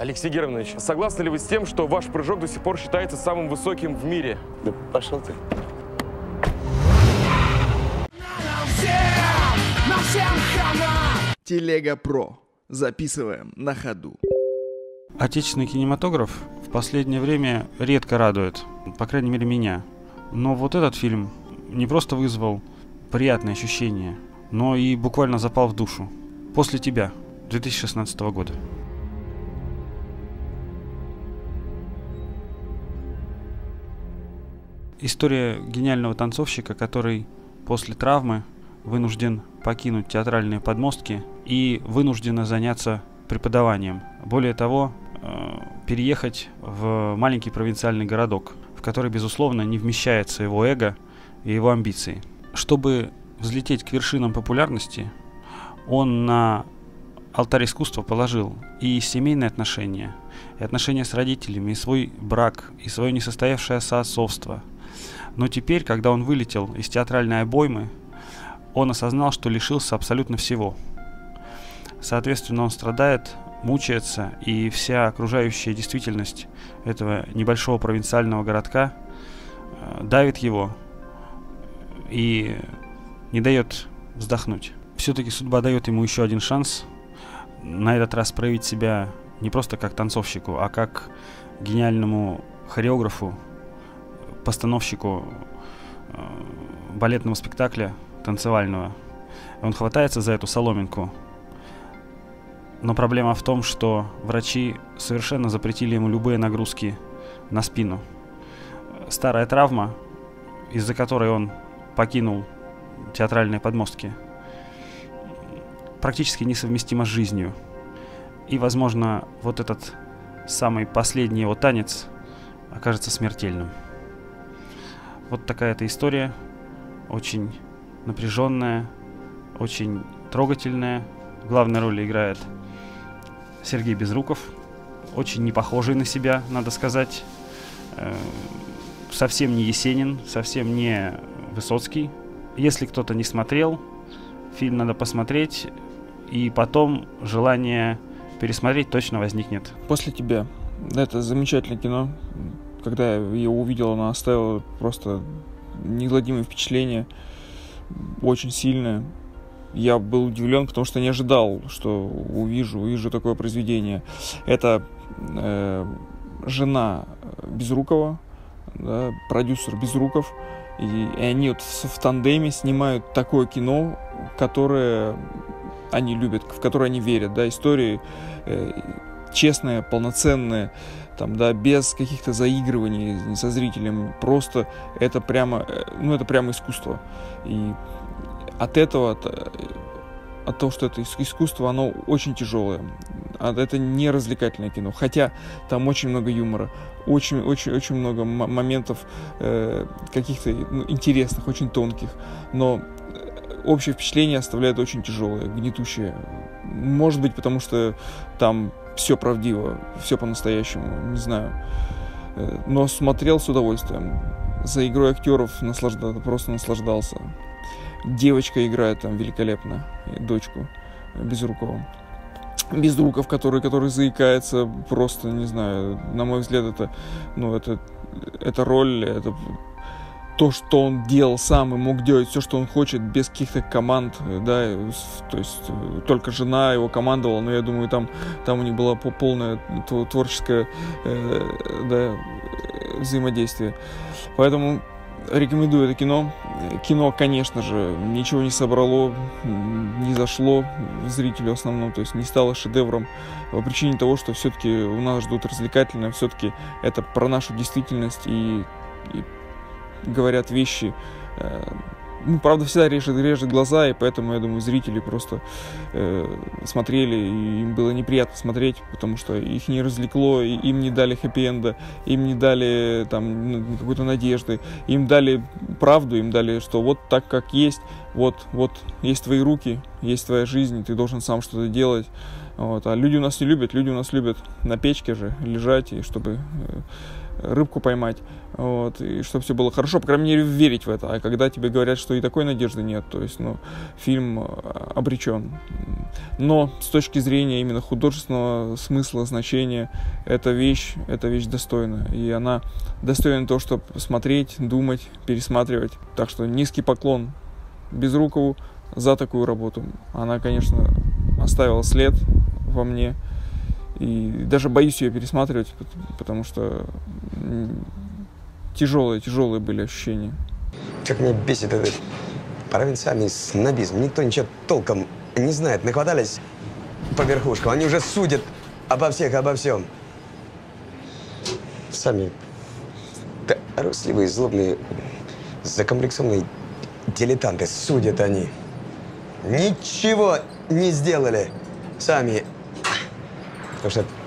Алексей Германович, согласны ли вы с тем, что ваш прыжок до сих пор считается самым высоким в мире? Да пошел ты. Телега Про. Записываем на ходу. Отечественный кинематограф в последнее время редко радует, по крайней мере меня. Но вот этот фильм не просто вызвал приятные ощущения, но и буквально запал в душу. «После тебя» 2016 года. История гениального танцовщика, который после травмы вынужден покинуть театральные подмостки и вынужденно заняться преподаванием. Более того, э, переехать в маленький провинциальный городок, в который, безусловно, не вмещается его эго и его амбиции. Чтобы взлететь к вершинам популярности, он на алтарь искусства положил и семейные отношения, и отношения с родителями, и свой брак, и свое несостоявшееся отцовство. Но теперь, когда он вылетел из театральной обоймы, он осознал, что лишился абсолютно всего. Соответственно, он страдает, мучается, и вся окружающая действительность этого небольшого провинциального городка э, давит его и не дает вздохнуть. Все-таки судьба дает ему еще один шанс на этот раз проявить себя не просто как танцовщику, а как гениальному хореографу, постановщику э, балетного спектакля танцевального. Он хватается за эту соломинку. Но проблема в том, что врачи совершенно запретили ему любые нагрузки на спину. Старая травма, из-за которой он покинул театральные подмостки, практически несовместима с жизнью. И, возможно, вот этот самый последний его танец окажется смертельным. Вот такая эта история. Очень напряженная, очень трогательная. Главной роли играет Сергей Безруков, очень не похожий на себя, надо сказать. Э, совсем не Есенин, совсем не Высоцкий. Если кто-то не смотрел, фильм надо посмотреть, и потом желание пересмотреть точно возникнет. После тебя. Это замечательное кино. Когда я ее увидел, она оставила просто неизгладимое впечатление очень сильная. Я был удивлен, потому что не ожидал, что увижу, увижу такое произведение. Это э, жена Безрукова, да, продюсер Безруков, и, и они вот в тандеме снимают такое кино, которое они любят, в которое они верят, да, истории э, честные, полноценные, там, да, без каких-то заигрываний со зрителем, просто это прямо, э, ну, это прямо искусство. И от этого, от, от того, что это искусство, оно очень тяжелое. Это не развлекательное кино. Хотя там очень много юмора, очень, очень, очень много моментов э, каких-то ну, интересных, очень тонких. Но э, общее впечатление оставляет очень тяжелое, гнетущее. Может быть, потому что там все правдиво, все по-настоящему, не знаю. Э, но смотрел с удовольствием. За игрой актеров наслаждался, просто наслаждался. Девочка играет там великолепно, дочку Безрукова. Безруков, который, который заикается, просто, не знаю, на мой взгляд, это, ну, это, это роль, это то, что он делал сам и мог делать все, что он хочет, без каких-то команд, да, то есть э, только жена его командовала, но я думаю, там, там у них было полное творческое э, да, взаимодействие. Поэтому рекомендую это кино. Кино, конечно же, ничего не собрало, не зашло зрителю основном, то есть не стало шедевром по причине того, что все-таки у нас ждут развлекательное, все-таки это про нашу действительность и, и говорят вещи, э, ну, правда, всегда режет, режет глаза, и поэтому, я думаю, зрители просто э, смотрели, и им было неприятно смотреть, потому что их не развлекло, и им не дали хэппи-энда, им не дали там ну, какой-то надежды, им дали правду, им дали, что вот так, как есть, вот, вот есть твои руки, есть твоя жизнь, ты должен сам что-то делать, Вот. А люди у нас не любят, люди у нас любят на печке же лежать, и чтобы э, рыбку поймать, вот, и чтобы все было хорошо, по крайней мере, верить в это. А когда тебе говорят, что и такой надежды нет, то есть, ну, фильм э, обречен. Но с точки зрения именно художественного смысла, значения, эта вещь, эта вещь достойна. И она достойна того, чтобы смотреть, думать, пересматривать. Так что низкий поклон Безрукову за такую работу. Она, конечно, оставила след во мне. И даже боюсь ее пересматривать, потому что тяжелые, тяжелые были ощущения. Как меня бесит этот провинциальный снобизм. Никто ничего толком не знает. Нахватались по верхушкам. Они уже судят обо всех, обо всем. Сами да, русливые, злобные, закомплексованные дилетанты. Судят они. Ничего не сделали сами. Потому что